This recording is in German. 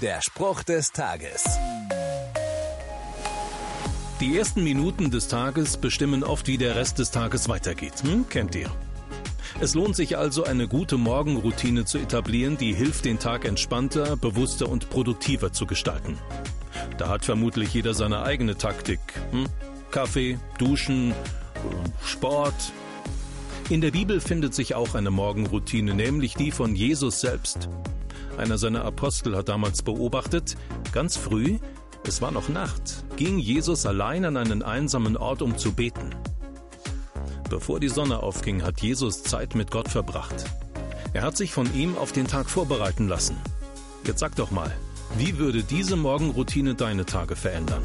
Der Spruch des Tages. Die ersten Minuten des Tages bestimmen oft, wie der Rest des Tages weitergeht. Hm? Kennt ihr? Es lohnt sich also, eine gute Morgenroutine zu etablieren, die hilft, den Tag entspannter, bewusster und produktiver zu gestalten. Da hat vermutlich jeder seine eigene Taktik. Hm? Kaffee, Duschen, Sport. In der Bibel findet sich auch eine Morgenroutine, nämlich die von Jesus selbst. Einer seiner Apostel hat damals beobachtet, ganz früh, es war noch Nacht, ging Jesus allein an einen einsamen Ort, um zu beten. Bevor die Sonne aufging, hat Jesus Zeit mit Gott verbracht. Er hat sich von ihm auf den Tag vorbereiten lassen. Jetzt sag doch mal, wie würde diese Morgenroutine deine Tage verändern?